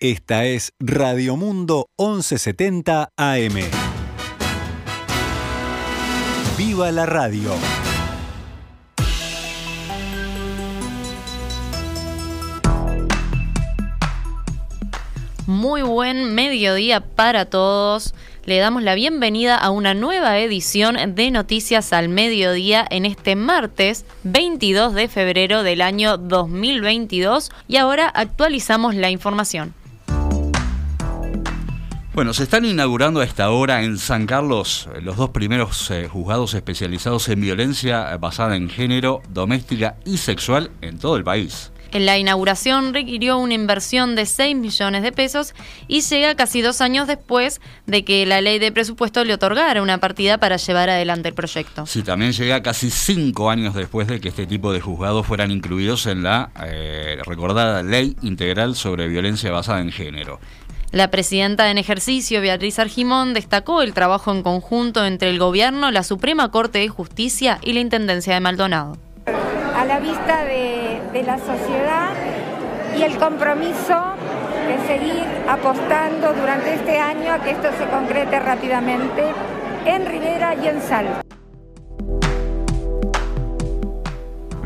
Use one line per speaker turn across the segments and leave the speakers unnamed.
Esta es Radio Mundo 1170 AM. ¡Viva la radio!
Muy buen mediodía para todos. Le damos la bienvenida a una nueva edición de Noticias al Mediodía en este martes 22 de febrero del año 2022 y ahora actualizamos la información.
Bueno, se están inaugurando a esta hora en San Carlos los dos primeros eh, juzgados especializados en violencia basada en género, doméstica y sexual en todo el país.
La inauguración requirió una inversión de 6 millones de pesos y llega casi dos años después de que la ley de presupuesto le otorgara una partida para llevar adelante el proyecto.
Sí, también llega casi cinco años después de que este tipo de juzgados fueran incluidos en la eh, recordada Ley Integral sobre Violencia Basada en Género.
La presidenta en ejercicio, Beatriz Argimón, destacó el trabajo en conjunto entre el Gobierno, la Suprema Corte de Justicia y la Intendencia de Maldonado.
A la vista de, la sociedad y el compromiso de seguir apostando durante este año a que esto se concrete rápidamente en Rivera y en Salvo.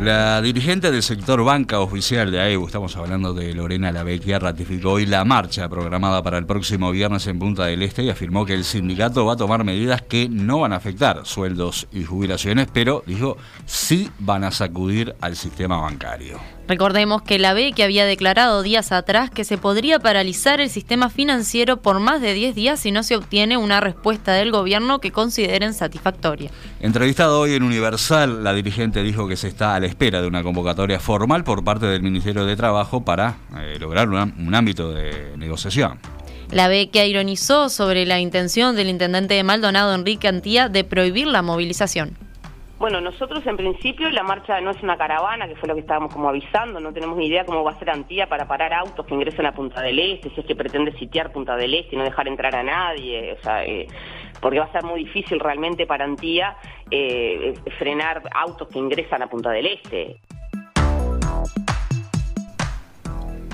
La dirigente del sector banca oficial de AEU, estamos hablando de Lorena Lavecchia, ratificó hoy la marcha programada para el próximo viernes en Punta del Este y afirmó que el sindicato va a tomar medidas que no van a afectar sueldos y jubilaciones, pero dijo sí van a sacudir al sistema bancario.
Recordemos que la B que había declarado días atrás que se podría paralizar el sistema financiero por más de 10 días si no se obtiene una respuesta del gobierno que consideren satisfactoria.
Entrevistado hoy en Universal, la dirigente dijo que se está a la espera de una convocatoria formal por parte del Ministerio de Trabajo para eh, lograr un, un ámbito de negociación.
La B que ironizó sobre la intención del intendente de Maldonado, Enrique Antía, de prohibir la movilización.
Bueno, nosotros en principio la marcha no es una caravana, que fue lo que estábamos como avisando, no tenemos ni idea cómo va a ser Antía para parar autos que ingresen a Punta del Este, si es que pretende sitiar Punta del Este y no dejar entrar a nadie, o sea, eh, porque va a ser muy difícil realmente para Antía eh, frenar autos que ingresan a Punta del Este.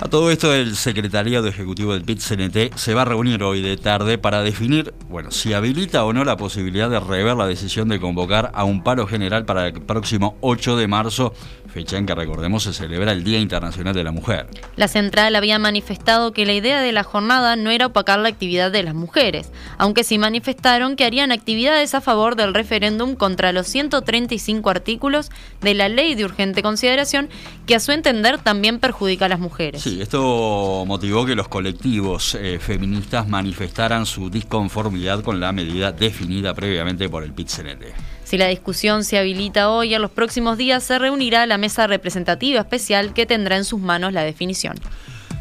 A todo esto, el secretariado ejecutivo del PIT-CNT se va a reunir hoy de tarde para definir, bueno, si habilita o no la posibilidad de rever la decisión de convocar a un paro general para el próximo 8 de marzo, fecha en que recordemos se celebra el Día Internacional de la Mujer.
La central había manifestado que la idea de la jornada no era opacar la actividad de las mujeres, aunque sí manifestaron que harían actividades a favor del referéndum contra los 135 artículos de la ley de urgente consideración que a su entender también perjudica a las mujeres.
Esto motivó que los colectivos eh, feministas manifestaran su disconformidad con la medida definida previamente por el PIT-CNT.
Si la discusión se habilita hoy, en los próximos días se reunirá la mesa representativa especial que tendrá en sus manos la definición.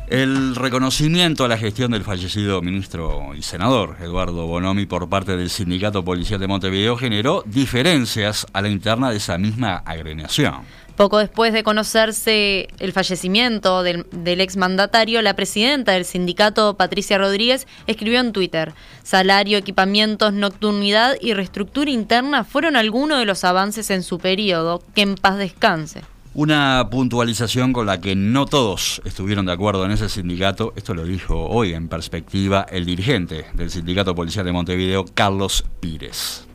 El reconocimiento a la gestión del fallecido ministro y senador Eduardo Bonomi por parte del Sindicato Policial de Montevideo generó diferencias a la interna de esa misma agremiación.
Poco después de conocerse el fallecimiento del, exmandatario, la presidenta del sindicato, Patricia Rodríguez, escribió en Twitter, salario, equipamientos, nocturnidad y reestructura interna fueron algunos de los avances en su periodo, que en paz descanse.
Una puntualización con la que no todos estuvieron de acuerdo en ese sindicato, esto lo dijo hoy en perspectiva el dirigente del Sindicato Policial de Montevideo, Carlos Pires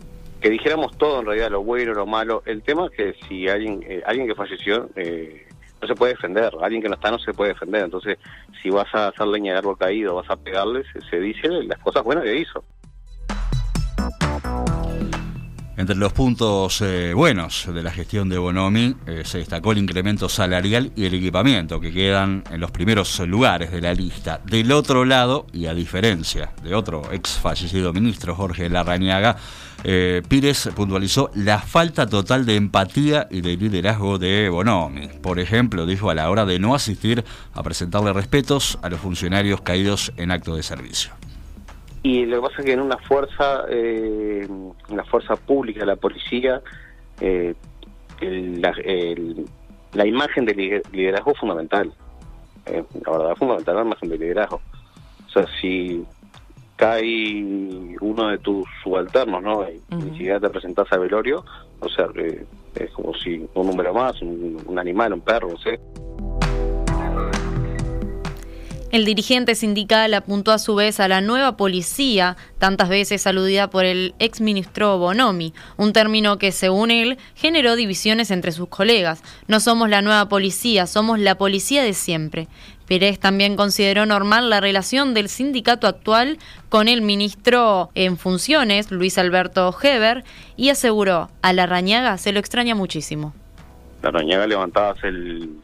que dijéramos todo en realidad, lo bueno, lo malo. El tema es que si alguien eh, alguien que falleció eh, no se puede defender, alguien que no está no se puede defender. Entonces, si vas a hacer leña de árbol caído, vas a pegarle, se, se dice las cosas buenas que hizo.
Entre los puntos eh, buenos de la gestión de Bonomi eh, se destacó el incremento salarial y el equipamiento, que quedan en los primeros lugares de la lista. Del otro lado, y a diferencia de otro ex fallecido ministro, Jorge Larrañaga, eh, Pires puntualizó la falta total de empatía y de liderazgo de Bonomi. Por ejemplo, dijo a la hora de no asistir a presentarle respetos a los funcionarios caídos en acto de servicio.
Y lo que pasa es que en una fuerza, eh, una fuerza pública, la policía, eh, el, la, el, la, imagen de liderazgo es fundamental. Eh, la verdad, es fundamental la imagen de liderazgo. O sea, si cae uno de tus subalternos, ¿no? Y uh -huh. ni siquiera te presentás a velorio, o sea, eh, es como si un número más, un, un animal, un perro, no sé.
El dirigente sindical apuntó a su vez a la nueva policía, tantas veces aludida por el exministro Bonomi, un término que, según él, generó divisiones entre sus colegas. No somos la nueva policía, somos la policía de siempre. Pérez también consideró normal la relación del sindicato actual con el ministro en funciones, Luis Alberto Heber, y aseguró, a la Rañaga se lo extraña muchísimo.
La Rañaga levantabas el,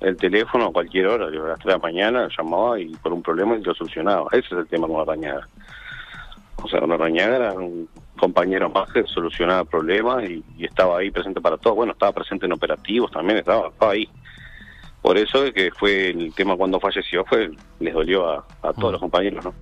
el teléfono a cualquier hora, a las 3 de la mañana llamaba y por un problema y lo solucionaba. Ese es el tema con la Rañaga. O sea, la Rañaga era un compañero más que solucionaba problemas y, estaba ahí presente para todos. Bueno, estaba presente en operativos también, estaba, estaba ahí. Por eso es que fue el tema cuando falleció, fue les dolió a, a todos los compañeros, ¿no?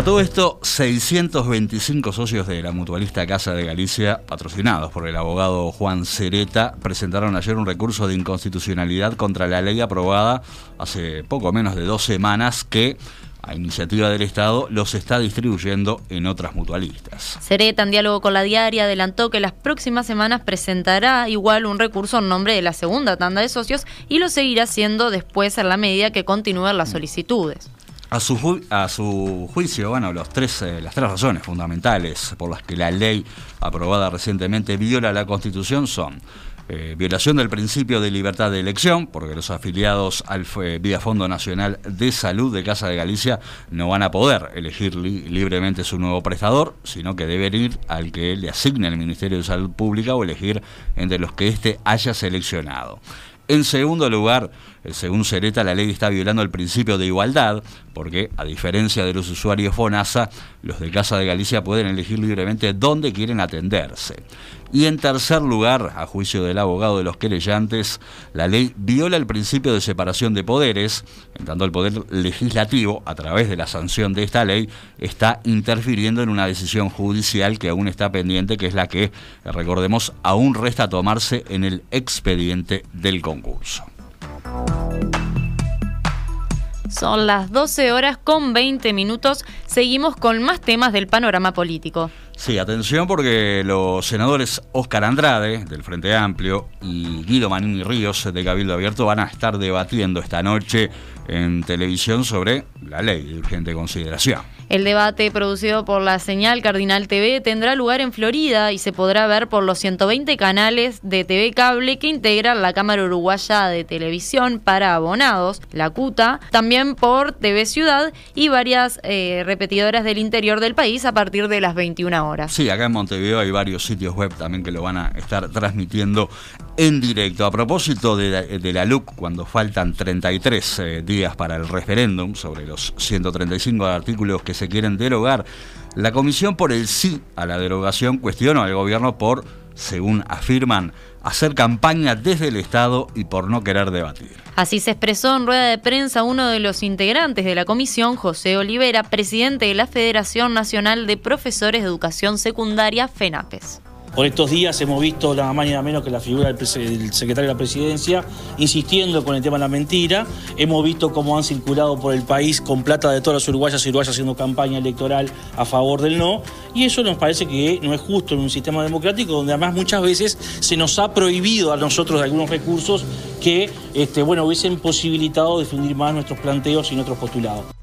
A todo esto, 625 socios de la mutualista Casa de Galicia, patrocinados por el abogado Juan Cereta, presentaron ayer un recurso de inconstitucionalidad contra la ley aprobada hace poco menos de dos semanas que a iniciativa del Estado, los está distribuyendo en otras mutualistas.
Cereta, en diálogo con la diaria, adelantó que las próximas semanas presentará igual un recurso en nombre de la segunda tanda de socios y lo seguirá haciendo después en la medida que continúen las solicitudes.
A su, a su juicio, bueno, los tres, eh, las tres razones fundamentales por las que la ley aprobada recientemente viola la Constitución son eh, violación del principio de libertad de elección, porque los afiliados al Vía Fondo Nacional de Salud de Casa de Galicia no van a poder elegir libremente su nuevo prestador, sino que deben ir al que le asigne el Ministerio de Salud Pública o elegir entre los que éste haya seleccionado. En segundo lugar, eh, según Cereta, la ley está violando el principio de igualdad, porque, a diferencia de los usuarios FONASA, los de Casa de Galicia pueden elegir libremente dónde quieren atenderse. Y en tercer lugar, a juicio del abogado de los querellantes, la ley viola el principio de separación de poderes, en tanto el poder legislativo, a través de la sanción de esta ley, está interfiriendo en una decisión judicial que aún está pendiente, que es la que, recordemos, aún resta tomarse en el expediente del concurso.
Son las 12 horas con 20 minutos. Seguimos con más temas del panorama político.
Sí, atención porque los senadores Óscar Andrade, del Frente Amplio, y Guido Manini Ríos, de Cabildo Abierto, van a estar debatiendo esta noche en televisión sobre la ley de urgente consideración.
El debate producido por la señal Cardinal TV tendrá lugar en Florida y se podrá ver por los 120 canales de TV cable que integran la Cámara Uruguaya de Televisión para abonados, la CUTA, también por TV Ciudad y varias eh, repetidoras del interior del país a partir de las 21 horas.
Sí, acá en Montevideo hay varios sitios web también que lo van a estar transmitiendo en directo. A propósito de la, LUC, cuando faltan 33 eh, días para el referéndum sobre los 135 artículos que se quieren derogar, la Comisión por el sí a la derogación cuestiona al gobierno por, según afirman, hacer campaña desde el Estado y por no querer debatir.
Así se expresó en rueda de prensa uno de los integrantes de la comisión, José Olivera, presidente de la Federación Nacional de Profesores de Educación Secundaria, FENAPES.
Por estos días hemos visto nada más ni nada menos que la figura del, secretario de la presidencia insistiendo con el tema de la mentira. Hemos visto cómo han circulado por el país con plata de todas las uruguayas y uruguayas haciendo campaña electoral a favor del no. Y eso nos parece que no es justo en un sistema democrático donde además muchas veces se nos ha prohibido a nosotros algunos recursos que este, bueno, hubiesen posibilitado definir más nuestros planteos y nuestros postulados.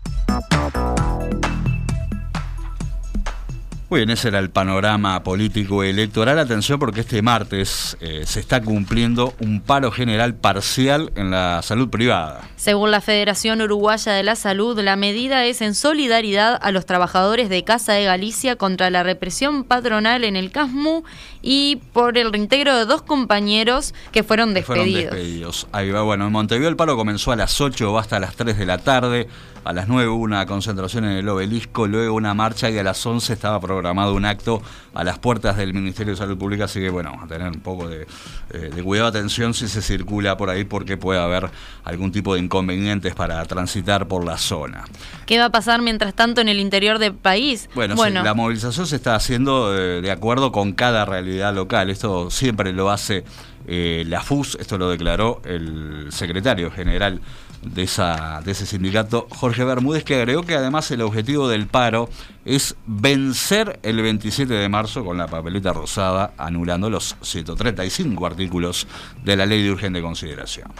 Muy bien, ese era el panorama político electoral. Atención porque este martes eh, se está cumpliendo un paro general parcial en la salud privada.
Según la Federación Uruguaya de la Salud, la medida es en solidaridad a los trabajadores de Casa de Galicia contra la represión patronal en el CASMU y por el reintegro de dos compañeros que fueron despedidos.
Fueron despedidos. Ahí va, bueno, en Montevideo el paro comenzó a las 8 o hasta las 3 de la tarde. A las 9 hubo una concentración en el obelisco, luego una marcha y a las 11 estaba programado un acto a las puertas del Ministerio de Salud Pública, así que bueno, a tener un poco de, eh, de cuidado, atención si se circula por ahí porque puede haber algún tipo de inconvenientes para transitar por la zona.
¿Qué va a pasar mientras tanto en el interior del país?
Bueno, la movilización se está haciendo eh, de acuerdo con cada realidad local, esto siempre lo hace eh, la FUS, esto lo declaró el secretario general de, esa, de ese sindicato, Jorge Bermúdez, que agregó que además el objetivo del paro es vencer el 27 de marzo con la papeleta rosada, anulando los 135 artículos de la ley de urgente consideración.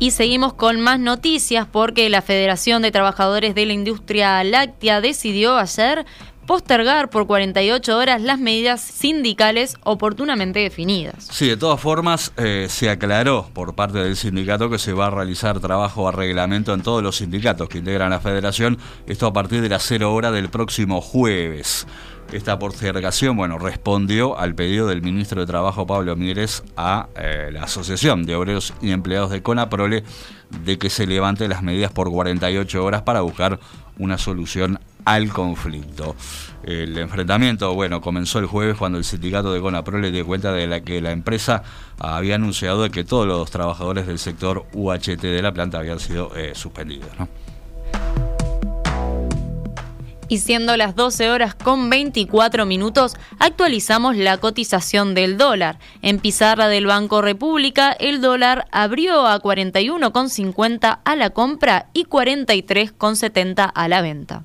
Y seguimos con más noticias porque la Federación de Trabajadores de la Industria Láctea decidió ayer postergar por 48 horas las medidas sindicales oportunamente definidas.
Sí, de todas formas, eh, se aclaró por parte del sindicato que se va a realizar trabajo a reglamento en todos los sindicatos que integran la federación, esto a partir de las 0 hora del próximo jueves. Esta postergación, bueno, respondió al pedido del ministro de Trabajo Pablo Mieres a eh, la Asociación de Obreros y Empleados de Conaprole de que se levante las medidas por 48 horas para buscar una solución al conflicto. El enfrentamiento, bueno, comenzó el jueves cuando el sindicato de Conaprole dio cuenta de la que la empresa había anunciado que todos los trabajadores del sector UHT de la planta habían sido eh, suspendidos.
Y siendo las 12 horas con 24 minutos, actualizamos la cotización del dólar. En pizarra del Banco República, el dólar abrió a 41,50 a la compra y 43,70 a la venta.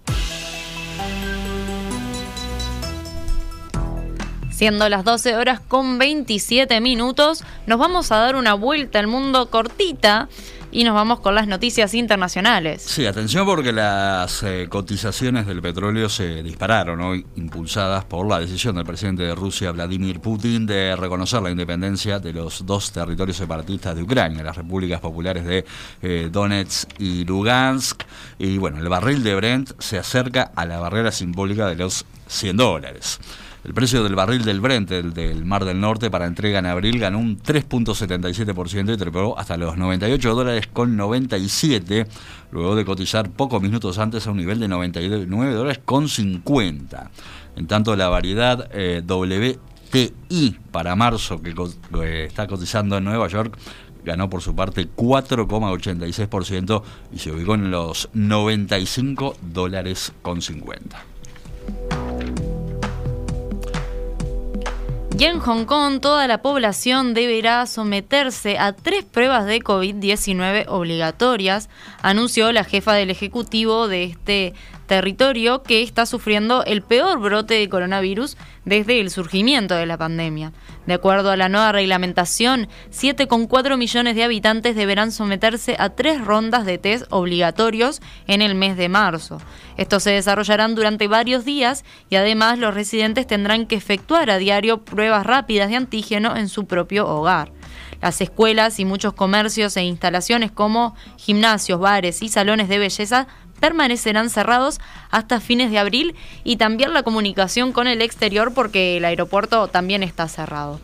Siendo las 12 horas con 27 minutos, nos vamos a dar una vuelta al mundo cortita y nos vamos con las noticias internacionales.
Sí, atención porque las eh, cotizaciones del petróleo se dispararon hoy, impulsadas por la decisión del presidente de Rusia, Vladimir Putin, de reconocer la independencia de los dos territorios separatistas de Ucrania, las repúblicas populares de eh, Donetsk y Lugansk. Y bueno, el barril de Brent se acerca a la barrera simbólica de los 100 dólares. El precio del barril del Brent, el del Mar del Norte, para entrega en abril ganó un 3.77% y trepó hasta los 98 dólares con 97, luego de cotizar pocos minutos antes a un nivel de 99 dólares con 50. En tanto, la variedad eh, WTI para marzo, que eh, está cotizando en Nueva York, ganó por su parte 4,86% y se ubicó en los 95 dólares con 50.
Y en Hong Kong toda la población deberá someterse a tres pruebas de COVID-19 obligatorias, anunció la jefa del Ejecutivo de este territorio que está sufriendo el peor brote de coronavirus desde el surgimiento de la pandemia. De acuerdo a la nueva reglamentación, 7,4 millones de habitantes deberán someterse a tres rondas de test obligatorios en el mes de marzo. Estos se desarrollarán durante varios días y además los residentes tendrán que efectuar a diario pruebas rápidas de antígeno en su propio hogar. Las escuelas y muchos comercios e instalaciones como gimnasios, bares y salones de belleza permanecerán cerrados hasta fines de abril y también la comunicación con el exterior porque el aeropuerto también está cerrado.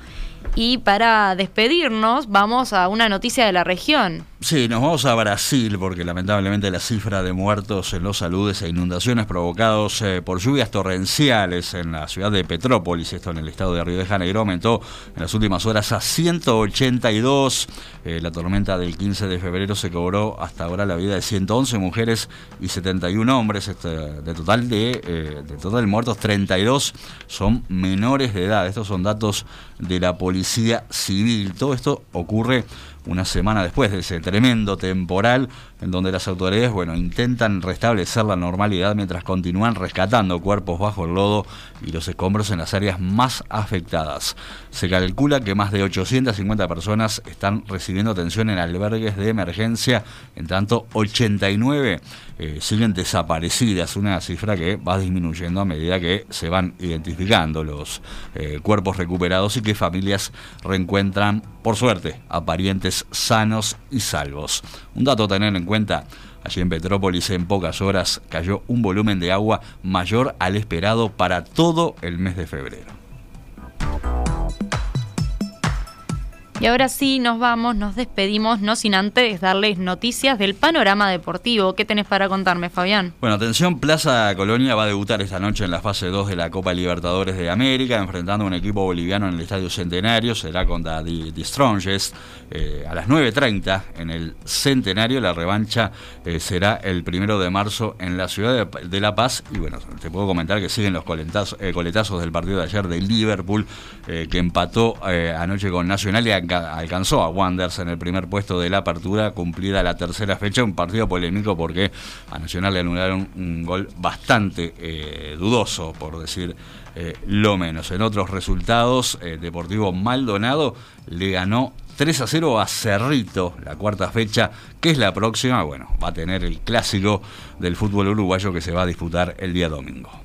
Y para despedirnos vamos a una noticia de la región.
Sí, nos vamos a Brasil porque lamentablemente la cifra de muertos en los saludes e inundaciones provocados eh, por lluvias torrenciales en la ciudad de Petrópolis, esto en el estado de Río de Janeiro, aumentó en las últimas horas a 182. Eh, la tormenta del 15 de febrero se cobró hasta ahora la vida de 111 mujeres y 71 hombres. Este, de total de, eh, de total muertos, 32 son menores de edad. Estos son datos de la policía civil. Todo esto ocurre una semana después de ese tremendo temporal en donde las autoridades bueno, intentan restablecer la normalidad mientras continúan rescatando cuerpos bajo el lodo y los escombros en las áreas más afectadas. Se calcula que más de 850 personas están recibiendo atención en albergues de emergencia, en tanto 89 eh, siguen desaparecidas, una cifra que va disminuyendo a medida que se van identificando los eh, cuerpos recuperados y que familias reencuentran, por suerte, a parientes sanos y salvos. Un dato a tener en cuenta, allí en Petrópolis en pocas horas cayó un volumen de agua mayor al esperado para todo el mes de febrero.
Y ahora sí, nos vamos, nos despedimos, no sin antes darles noticias del panorama deportivo. ¿Qué tenés para contarme, Fabián?
Bueno, atención, Plaza Colonia va a debutar esta noche en la fase 2 de la Copa Libertadores de América, enfrentando a un equipo boliviano en el Estadio Centenario, será contra The, Strongest, eh, a las 9.30 en el Centenario. La revancha eh, será el primero de marzo en la ciudad de, La Paz. Y bueno, te puedo comentar que siguen los coletazos, eh, coletazos del partido de ayer de Liverpool, que empató anoche con Nacional y alcanzó a Wanderers en el primer puesto de la apertura, cumplida la tercera fecha, un partido polémico porque a Nacional le anularon un gol bastante eh, dudoso, por decir eh, lo menos. En otros resultados, eh, Deportivo Maldonado le ganó 3 a 0 a Cerrito, la cuarta fecha, que es la próxima, bueno, va a tener el clásico del fútbol uruguayo que se va a disputar el día domingo.